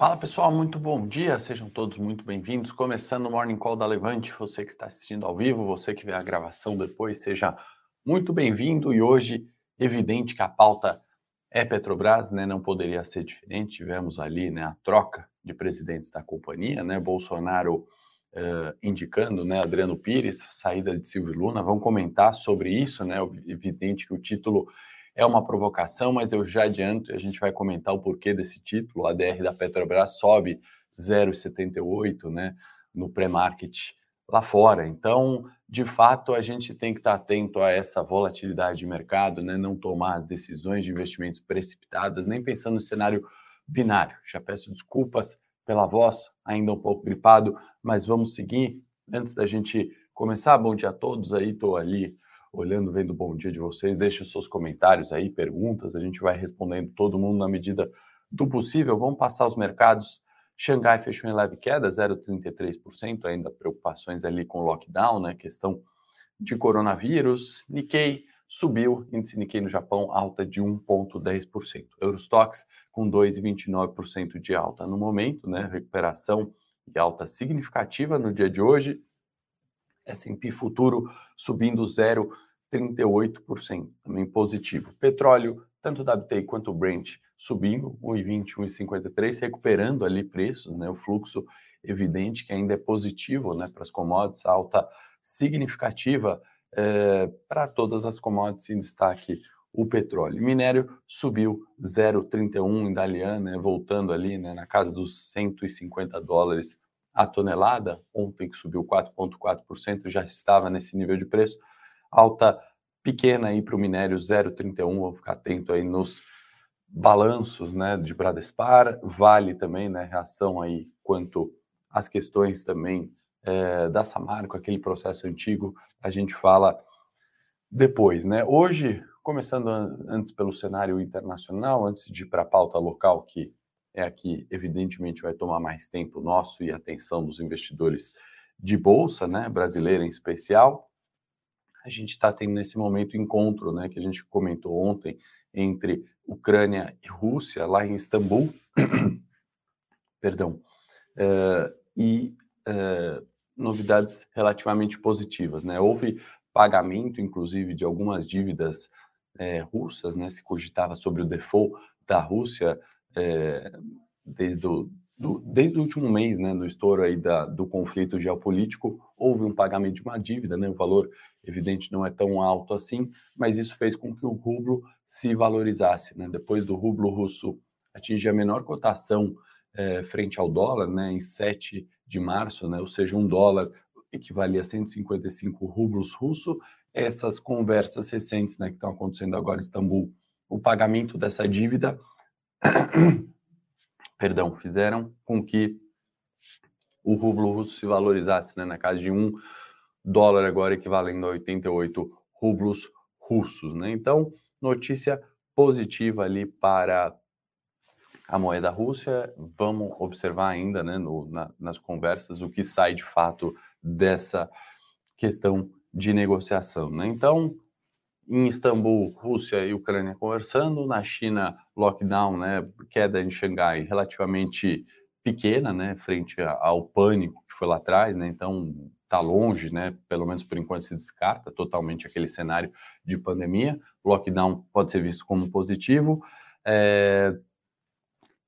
Fala pessoal, muito bom dia, sejam todos muito bem-vindos. Começando o Morning Call da Levante, você que está assistindo ao vivo, você que vê a gravação depois, seja muito bem-vindo. E hoje, evidente que a pauta é Petrobras, né? Não poderia ser diferente. Tivemos ali né, a troca de presidentes da companhia, né? Bolsonaro uh, indicando, né? Adriano Pires, saída de Silvio Luna. Vamos comentar sobre isso, né? Evidente que o título é uma provocação, mas eu já adianto, a gente vai comentar o porquê desse título. A DR da Petrobras sobe 0,78 né, no pré-market lá fora. Então, de fato, a gente tem que estar atento a essa volatilidade de mercado, né, não tomar decisões de investimentos precipitadas, nem pensando no cenário binário. Já peço desculpas pela voz, ainda um pouco gripado, mas vamos seguir. Antes da gente começar, bom dia a todos aí, estou ali olhando, vendo o bom dia de vocês. Deixe seus comentários aí, perguntas, a gente vai respondendo todo mundo na medida do possível. Vamos passar os mercados. Xangai fechou em leve queda, 0,33%, ainda preocupações ali com lockdown, né? Questão de coronavírus. Nikkei subiu, índice Nikkei no Japão alta de 1,10%. Eurostox com 2,29% de alta no momento, né? Recuperação e alta significativa no dia de hoje. S&P futuro subindo 0,38%, também positivo. Petróleo, tanto o WTI quanto o Brent subindo 1,20, 1,53, recuperando ali preços, né? O fluxo evidente que ainda é positivo, né, para as commodities, alta significativa é, para todas as commodities em destaque o petróleo. Minério subiu 0,31 em Dalian, né, voltando ali né, na casa dos 150 dólares a tonelada, ontem que subiu 4,4%, já estava nesse nível de preço. Alta pequena aí para o minério 0,31, vou ficar atento aí nos balanços né, de Bradespar, vale também né, reação aí quanto às questões também é, da Samarco, aquele processo antigo, a gente fala depois. Né? Hoje, começando antes pelo cenário internacional, antes de ir para a pauta local, que é aqui, evidentemente, vai tomar mais tempo nosso e atenção dos investidores de bolsa, né, brasileira em especial. A gente está tendo nesse momento encontro, né, que a gente comentou ontem entre Ucrânia e Rússia lá em Istambul, perdão, uh, e uh, novidades relativamente positivas, né? Houve pagamento, inclusive, de algumas dívidas uh, russas, né? Se cogitava sobre o default da Rússia é, desde, o, do, desde o último mês, né, do estouro aí da, do conflito geopolítico, houve um pagamento de uma dívida, né, o valor, evidente, não é tão alto assim, mas isso fez com que o rublo se valorizasse. Né? Depois do rublo russo atingir a menor cotação é, frente ao dólar, né, em 7 de março, né, ou seja, um dólar equivalia a 155 rublos russo, essas conversas recentes né, que estão acontecendo agora em Istambul, o pagamento dessa dívida perdão, fizeram com que o rublo russo se valorizasse né, na casa de um dólar agora equivalendo a 88 rublos russos. Né? Então, notícia positiva ali para a moeda Rússia. Vamos observar ainda né, no, na, nas conversas o que sai de fato dessa questão de negociação. Né? Então, em Istambul, Rússia e Ucrânia conversando, na China, lockdown, né, queda em Xangai relativamente pequena, né, frente ao pânico que foi lá atrás, né, então está longe, né, pelo menos por enquanto se descarta totalmente aquele cenário de pandemia. lockdown pode ser visto como positivo. É...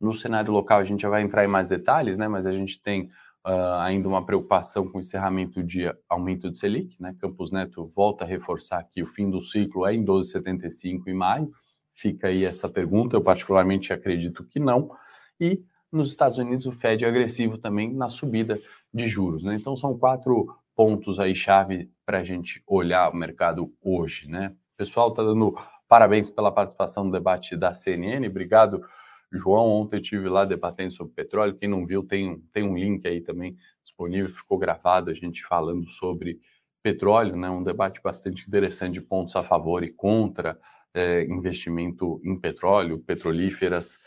No cenário local a gente já vai entrar em mais detalhes, né, mas a gente tem uh, ainda uma preocupação com o encerramento de aumento de Selic, né? Campos Neto volta a reforçar que o fim do ciclo é em 12,75 em maio. Fica aí essa pergunta, eu particularmente acredito que não. E nos Estados Unidos o Fed é agressivo também na subida de juros, né? Então são quatro pontos aí chave para a gente olhar o mercado hoje, né? O pessoal está dando parabéns pela participação no debate da CNN, obrigado João, ontem eu estive lá debatendo sobre petróleo. Quem não viu, tem, tem um link aí também disponível, ficou gravado a gente falando sobre petróleo, né? Um debate bastante interessante de pontos a favor e contra é, investimento em petróleo, petrolíferas,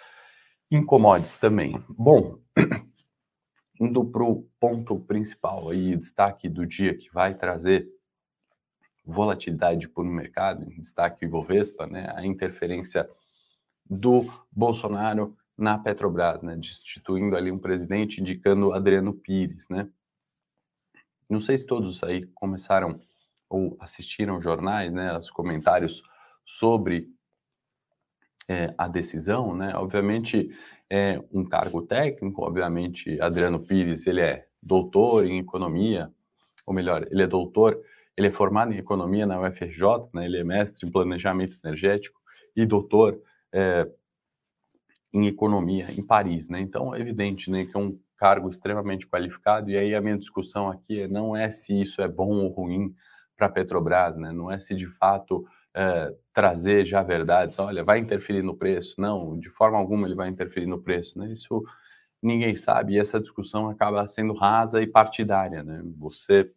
em commodities também. Bom, indo para o ponto principal aí, destaque do dia que vai trazer volatilidade por mercado, destaque Ibovespa, né? A interferência do Bolsonaro na Petrobras, né, destituindo ali um presidente, indicando Adriano Pires, né. Não sei se todos aí começaram ou assistiram jornais, né, os comentários sobre é, a decisão, né? Obviamente é um cargo técnico, obviamente Adriano Pires ele é doutor em economia, ou melhor, ele é doutor, ele é formado em economia na UFRJ, né? Ele é mestre em planejamento energético e doutor é, em economia em Paris, né? Então é evidente, né, que é um cargo extremamente qualificado e aí a minha discussão aqui é, não é se isso é bom ou ruim para a Petrobras, né? Não é se de fato é, trazer já verdades, olha, vai interferir no preço. Não, de forma alguma ele vai interferir no preço, né? Isso ninguém sabe e essa discussão acaba sendo rasa e partidária, né? Você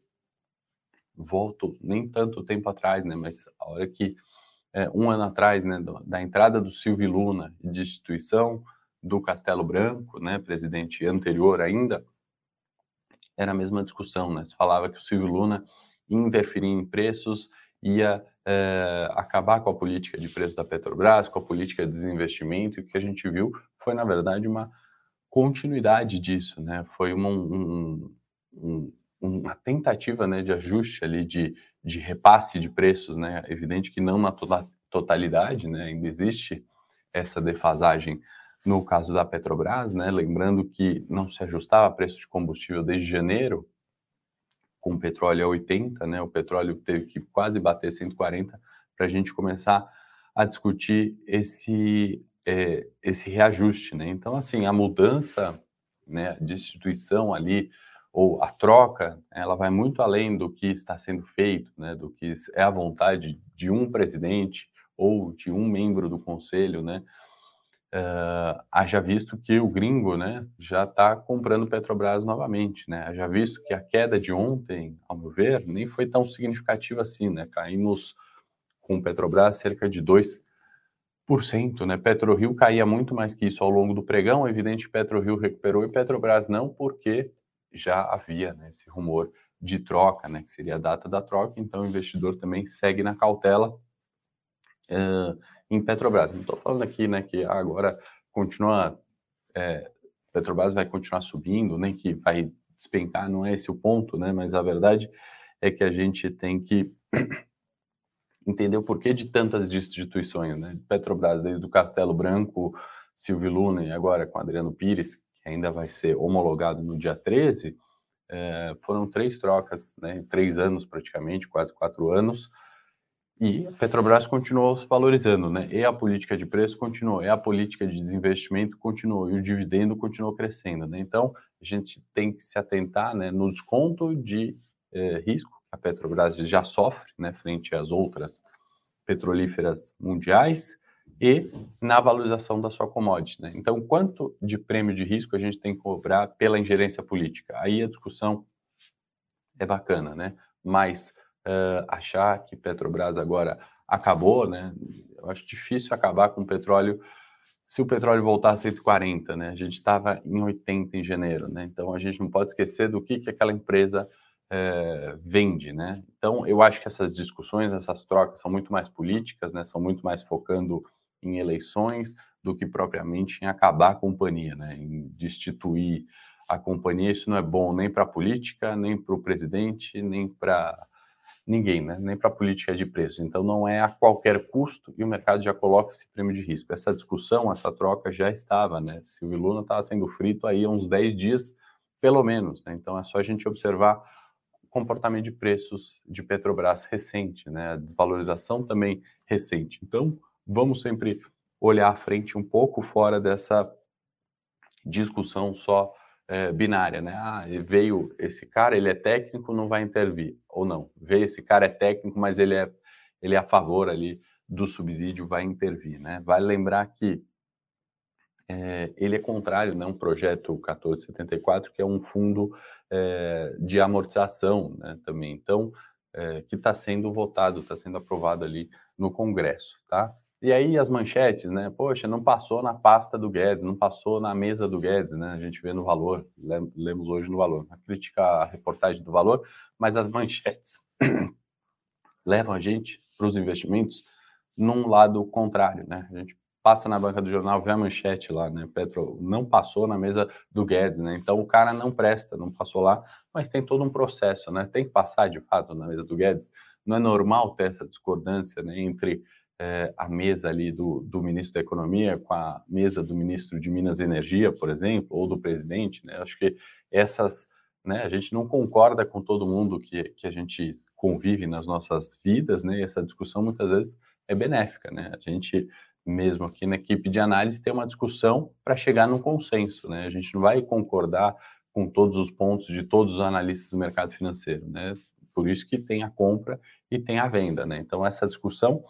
volto nem tanto tempo atrás, né? Mas a hora que é, um ano atrás, né, da entrada do Silvio Luna de destituição do Castelo Branco, né, presidente anterior ainda, era a mesma discussão, né? Se falava que o Silvio Luna interferir em preços, ia é, acabar com a política de preço da Petrobras, com a política de desinvestimento, e o que a gente viu foi, na verdade, uma continuidade disso, né? Foi uma, um, um, uma tentativa né, de ajuste ali, de, de repasse de preços, né? Evidente que não na totalidade, né? Ainda existe essa defasagem no caso da Petrobras, né? Lembrando que não se ajustava preço de combustível desde janeiro, com o petróleo a 80, né? O petróleo teve que quase bater 140 para a gente começar a discutir esse é, esse reajuste, né? Então, assim, a mudança, né, de instituição ali ou a troca, ela vai muito além do que está sendo feito, né? Do que é a vontade de um presidente ou de um membro do conselho, né? Uh, haja visto que o gringo né, já está comprando Petrobras novamente. Né? Haja visto que a queda de ontem, ao meu ver, nem foi tão significativa assim. Né? Caímos com Petrobras cerca de 2%. Né? PetroRio caía muito mais que isso ao longo do pregão. É evidente PetroRio recuperou e Petrobras não, porque já havia né, esse rumor de troca, né, que seria a data da troca. Então o investidor também segue na cautela. Uh, em Petrobras. Não estou falando aqui né, que agora continua, é, Petrobras vai continuar subindo, nem que vai despencar, não é esse o ponto, né? Mas a verdade é que a gente tem que entender o porquê de tantas destituições, né? Petrobras, desde o Castelo Branco, Silvio Luna e agora com Adriano Pires, ainda vai ser homologado no dia 13, é, foram três trocas, né, três anos praticamente, quase quatro anos, e a Petrobras continuou se valorizando, né? E a política de preço continuou, e a política de desinvestimento continuou, e o dividendo continuou crescendo, né? Então, a gente tem que se atentar né, no desconto de eh, risco que a Petrobras já sofre, né, frente às outras petrolíferas mundiais, e na valorização da sua commodity, né? Então, quanto de prêmio de risco a gente tem que cobrar pela ingerência política? Aí a discussão é bacana, né? Mas uh, achar que Petrobras agora acabou, né? Eu acho difícil acabar com o petróleo se o petróleo voltar a 140, né? A gente estava em 80 em janeiro, né? Então a gente não pode esquecer do que, que aquela empresa é, vende, né? Então eu acho que essas discussões, essas trocas são muito mais políticas, né? São muito mais focando em eleições do que propriamente em acabar a companhia, né? Em destituir a companhia. Isso não é bom nem para a política, nem para o presidente, nem para ninguém, né? nem para a política de preço. Então, não é a qualquer custo e o mercado já coloca esse prêmio de risco. Essa discussão, essa troca já estava, né? Silvio Luna estava sendo frito aí há uns 10 dias, pelo menos. Né? Então, é só a gente observar comportamento de preços de Petrobras recente, né? a desvalorização também recente. Então, vamos sempre olhar à frente um pouco fora dessa discussão só é, binária, né? Ah, veio esse cara, ele é técnico, não vai intervir, ou não. Veio esse cara é técnico, mas ele é ele é a favor ali do subsídio, vai intervir, né? Vale lembrar que é, ele é contrário, né? Um projeto 1474 que é um fundo é, de amortização, né? Também, então que está sendo votado, está sendo aprovado ali no Congresso, tá? E aí as manchetes, né? Poxa, não passou na pasta do Guedes, não passou na mesa do Guedes, né? A gente vê no valor, lemos hoje no valor. A crítica à reportagem do valor, mas as manchetes levam a gente para os investimentos num lado contrário, né? A gente passa na banca do jornal, vê a manchete lá, né? Petro não passou na mesa do Guedes, né? Então o cara não presta, não passou lá, mas tem todo um processo, né? Tem que passar de fato na mesa do Guedes. Não é normal ter essa discordância né, entre é, a mesa ali do, do ministro da Economia com a mesa do ministro de Minas e Energia, por exemplo, ou do presidente, né? Acho que essas, né? A gente não concorda com todo mundo que, que a gente convive nas nossas vidas, né? E essa discussão muitas vezes é benéfica, né? A gente mesmo aqui na equipe de análise tem uma discussão para chegar num consenso, né? A gente não vai concordar com todos os pontos de todos os analistas do mercado financeiro, né? Por isso que tem a compra e tem a venda, né? Então essa discussão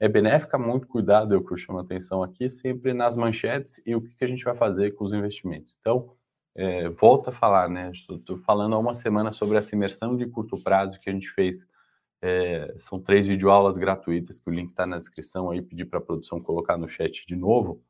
é benéfica, muito cuidado, eu chamo a atenção aqui, sempre nas manchetes e o que, a gente vai fazer com os investimentos. Então, é, volta a falar, né? Estou falando há uma semana sobre essa imersão de curto prazo que a gente fez é, são três videoaulas gratuitas, que o link está na descrição aí, pedir para a produção colocar no chat de novo,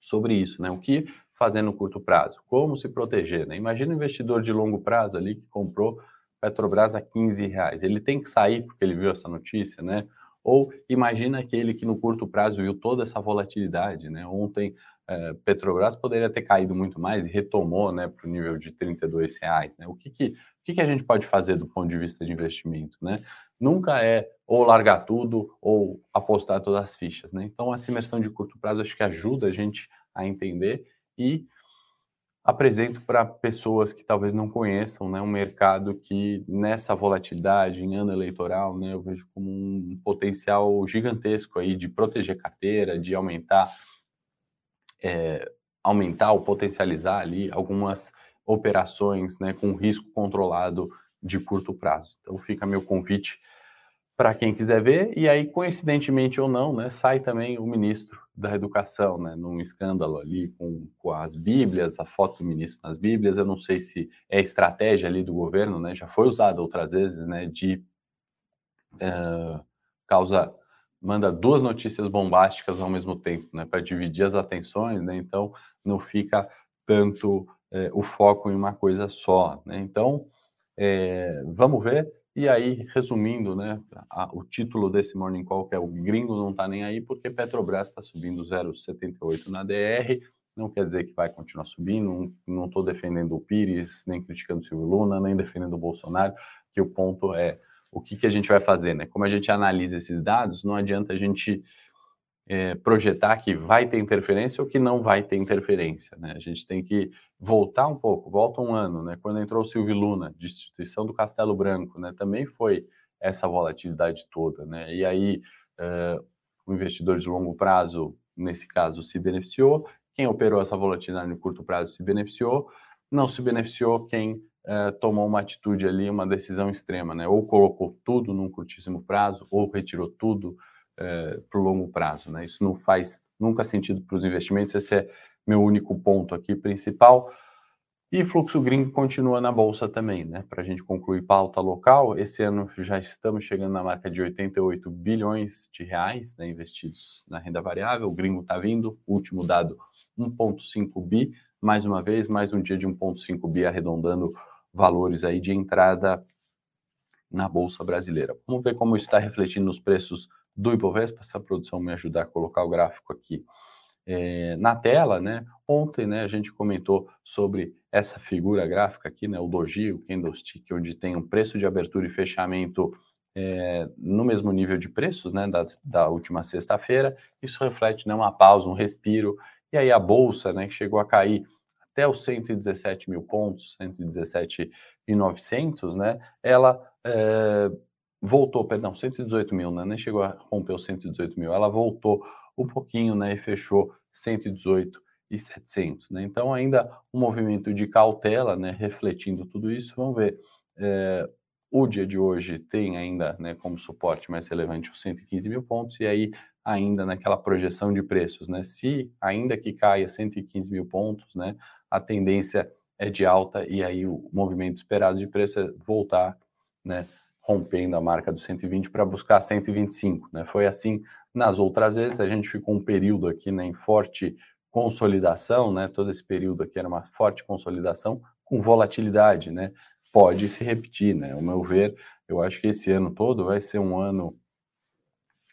sobre isso, né? O que fazer no curto prazo? Como se proteger, né? Imagina um investidor de longo prazo ali que comprou Petrobras a 15 reais. Ele tem que sair porque ele viu essa notícia, né? Ou imagina aquele que no curto prazo viu toda essa volatilidade, né? Ontem é, Petrobras poderia ter caído muito mais e retomou, né, para o nível de 32 reais, né? O que que, o que que a gente pode fazer do ponto de vista de investimento, né? Nunca é ou largar tudo ou apostar todas as fichas, né? Então essa imersão de curto prazo acho que ajuda a gente a entender e apresento para pessoas que talvez não conheçam, né, um mercado que nessa volatilidade em ano eleitoral, né, eu vejo como um potencial gigantesco aí de proteger carteira, de aumentar, é, aumentar ou potencializar ali algumas operações, né, com risco controlado de curto prazo. Então fica meu convite para quem quiser ver, e aí, coincidentemente ou não, né, sai também o ministro da Educação, né, num escândalo ali com, com as Bíblias, a foto do ministro nas Bíblias, eu não sei se é estratégia ali do governo, né, já foi usada outras vezes, né, de uh, causa, manda duas notícias bombásticas ao mesmo tempo, né, para dividir as atenções, né, então não fica tanto uh, o foco em uma coisa só, né, então é, vamos ver, e aí, resumindo, né, a, o título desse Morning Call, que é o gringo não está nem aí, porque Petrobras está subindo 0,78 na DR, não quer dizer que vai continuar subindo, não estou defendendo o Pires, nem criticando o Silvio Luna, nem defendendo o Bolsonaro, que o ponto é o que, que a gente vai fazer, né? Como a gente analisa esses dados, não adianta a gente é, projetar que vai ter interferência ou que não vai ter interferência. Né? A gente tem que voltar um pouco, volta um ano, né? quando entrou o Silvio Luna, destituição do Castelo Branco, né? também foi essa volatilidade toda. Né? E aí é, o investidor de longo prazo, nesse caso, se beneficiou, quem operou essa volatilidade no curto prazo se beneficiou, não se beneficiou quem é, tomou uma atitude ali, uma decisão extrema, né? ou colocou tudo num curtíssimo prazo, ou retirou tudo, é, para o longo prazo. Né? Isso não faz nunca sentido para os investimentos, esse é meu único ponto aqui principal. E fluxo gringo continua na bolsa também, né? Para a gente concluir pauta local, esse ano já estamos chegando na marca de 88 bilhões de reais né, investidos na renda variável. O gringo está vindo, último dado 1,5 bi, mais uma vez, mais um dia de 1,5 bi arredondando valores aí de entrada na bolsa brasileira. Vamos ver como está refletindo nos preços do Ibovespa, se a produção me ajudar a colocar o gráfico aqui é, na tela, né? Ontem, né, a gente comentou sobre essa figura gráfica aqui, né, o doji, o candlestick, onde tem um preço de abertura e fechamento é, no mesmo nível de preços, né, da, da última sexta-feira. Isso reflete, né, uma pausa, um respiro. E aí a bolsa, né, que chegou a cair até os 117 mil pontos, 117.900, né, ela é, voltou, perdão, 118 mil, né? Nem chegou a romper os 118 mil. Ela voltou um pouquinho, né? E fechou 118 e 700, né? Então ainda um movimento de cautela, né? Refletindo tudo isso, vamos ver. É, o dia de hoje tem ainda, né? Como suporte mais relevante os 115 mil pontos e aí ainda naquela projeção de preços, né? Se ainda que caia 115 mil pontos, né? A tendência é de alta e aí o movimento esperado de preço é voltar, né? Rompendo a marca dos 120 para buscar 125. Né? Foi assim nas outras vezes, a gente ficou um período aqui né, em forte consolidação, né? todo esse período aqui era uma forte consolidação com volatilidade, né? pode se repetir, né? ao meu ver, eu acho que esse ano todo vai ser um ano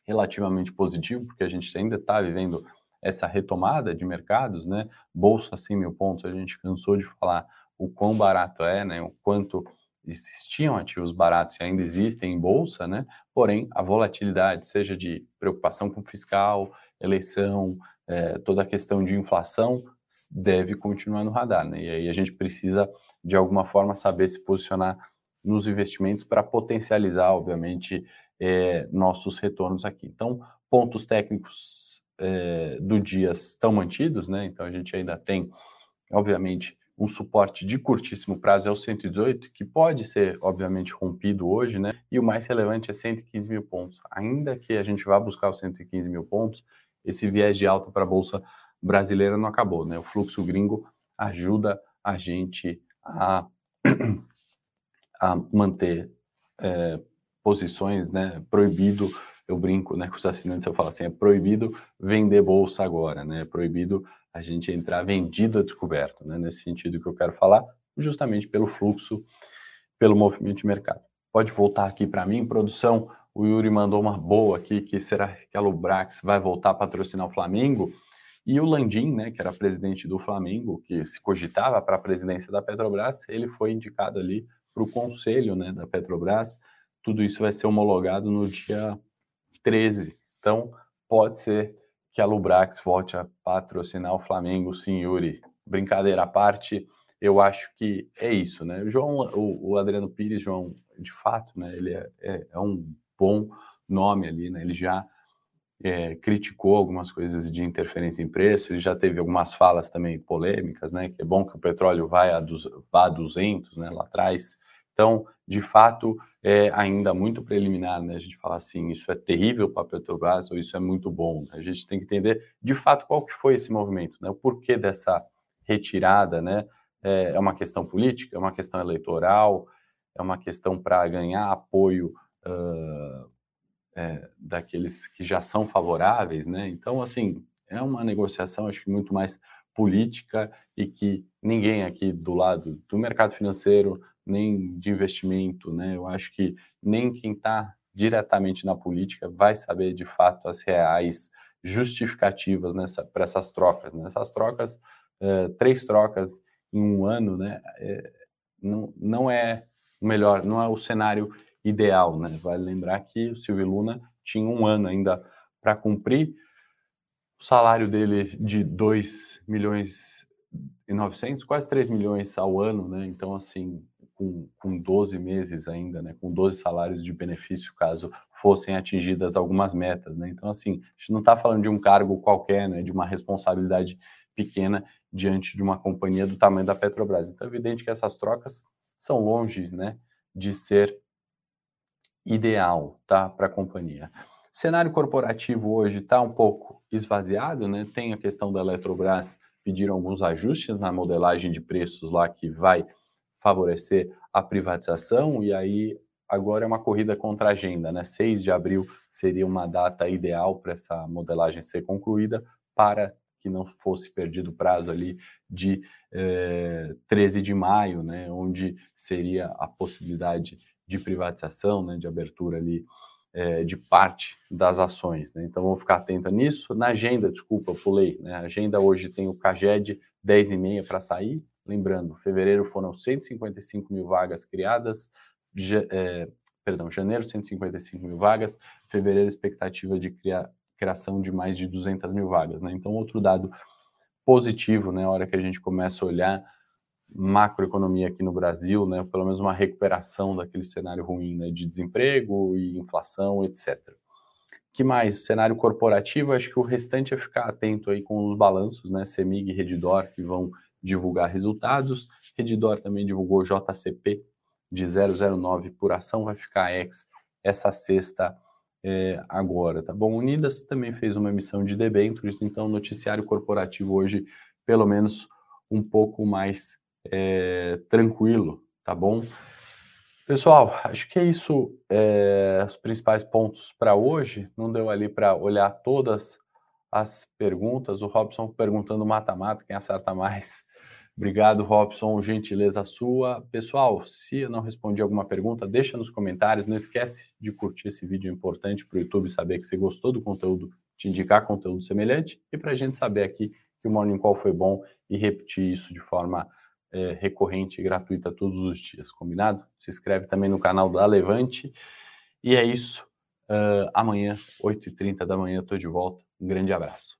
relativamente positivo, porque a gente ainda está vivendo essa retomada de mercados, né? Bolsa 100 mil pontos, a gente cansou de falar o quão barato é, né? O quanto existiam ativos baratos e ainda existem em bolsa, né? Porém, a volatilidade, seja de preocupação com fiscal, eleição, é, toda a questão de inflação, deve continuar no radar, né? E aí a gente precisa, de alguma forma, saber se posicionar nos investimentos para potencializar, obviamente, é, nossos retornos aqui. Então, pontos técnicos é, do dia estão mantidos, né? Então, a gente ainda tem, obviamente, um suporte de curtíssimo prazo é o 118, que pode ser, obviamente, rompido hoje, né? E o mais relevante é 115 mil pontos. Ainda que a gente vá buscar os 115 mil pontos, esse viés de alta para a Bolsa brasileira não acabou, né? O fluxo gringo ajuda a gente a, a manter é, posições, né? Proibido, eu brinco né, com os assinantes, eu falo assim, é proibido vender bolsa agora, né? É proibido a gente entrar vendido a descoberto, né? Nesse sentido que eu quero falar, justamente pelo fluxo, pelo movimento de mercado. Pode voltar aqui para mim, produção. O Yuri mandou uma boa aqui, que será que a Lubrax vai voltar a patrocinar o Flamengo? E o Landim, né, que era presidente do Flamengo, que se cogitava para a presidência da Petrobras, ele foi indicado ali para o conselho né, da Petrobras. Tudo isso vai ser homologado no dia 13. Então, pode ser que a Lubrax volte a patrocinar o Flamengo, sim, Yuri. Brincadeira à parte, eu acho que é isso, né? O João, o, o Adriano Pires, João, de fato, né? Ele é, é, é um bom nome ali, né? Ele já é, criticou algumas coisas de interferência em preço, ele já teve algumas falas também polêmicas, né? Que é bom que o petróleo vai a, vá a 200, né? Lá atrás. Então, de fato, é ainda muito preliminar, né? A gente fala assim, isso é terrível para a Petrobras ou isso é muito bom. A gente tem que entender, de fato, qual que foi esse movimento, né? O porquê dessa retirada, né? É, é uma questão política, é uma questão eleitoral, é uma questão para ganhar apoio uh, é, daqueles que já são favoráveis, né? Então, assim, é uma negociação, acho que muito mais política e que ninguém aqui do lado do mercado financeiro, nem de investimento, né? Eu acho que nem quem está diretamente na política vai saber de fato as reais justificativas nessa para essas trocas. Né? Essas trocas, é, três trocas em um ano, né? É, não, não é o melhor, não é o cenário ideal, né? Vale lembrar que o Silvio Luna tinha um ano ainda para cumprir. O salário dele de 2 milhões e 900, quase 3 milhões ao ano, né? Então, assim, com, com 12 meses ainda, né? Com 12 salários de benefício, caso fossem atingidas algumas metas, né? Então, assim, a gente não está falando de um cargo qualquer, né? De uma responsabilidade pequena diante de uma companhia do tamanho da Petrobras. Então, é evidente que essas trocas são longe, né? De ser ideal tá, para a companhia. Cenário corporativo hoje está um pouco esvaziado, né? Tem a questão da Eletrobras pediram alguns ajustes na modelagem de preços lá que vai favorecer a privatização e aí agora é uma corrida contra a agenda, né? 6 de abril seria uma data ideal para essa modelagem ser concluída para que não fosse perdido o prazo ali de eh, 13 de maio, né? Onde seria a possibilidade de privatização, né, de abertura ali é, de parte das ações. Né? Então vamos ficar atento nisso. Na agenda, desculpa, pulei. Né? A agenda hoje tem o CAGED 10 e meia para sair. Lembrando, fevereiro foram 155 mil vagas criadas, é, perdão, janeiro 155 mil vagas, fevereiro expectativa de criar, criação de mais de 200 mil vagas. Né? Então outro dado positivo, né, a hora que a gente começa a olhar macroeconomia aqui no Brasil, né, pelo menos uma recuperação daquele cenário ruim né, de desemprego e inflação, etc. Que mais? Cenário corporativo, acho que o restante é ficar atento aí com os balanços, né, Semig e Redditor, que vão divulgar resultados. Redditor também divulgou JCP de 0,09 por ação, vai ficar ex essa sexta é, agora, tá bom? Unidas também fez uma emissão de debêntures, então noticiário corporativo hoje, pelo menos um pouco mais é, tranquilo, tá bom? Pessoal, acho que é isso, é, os principais pontos para hoje. Não deu ali para olhar todas as perguntas. O Robson perguntando mata-mata, quem acerta mais Obrigado, Robson. Gentileza sua. Pessoal, se eu não respondi alguma pergunta, deixa nos comentários. Não esquece de curtir esse vídeo importante para o YouTube saber que você gostou do conteúdo, te indicar conteúdo semelhante e para a gente saber aqui que o Morning Call foi bom e repetir isso de forma é, recorrente e gratuita todos os dias, combinado? Se inscreve também no canal da Levante. E é isso. Uh, amanhã, 8h30 da manhã, estou de volta. Um grande abraço.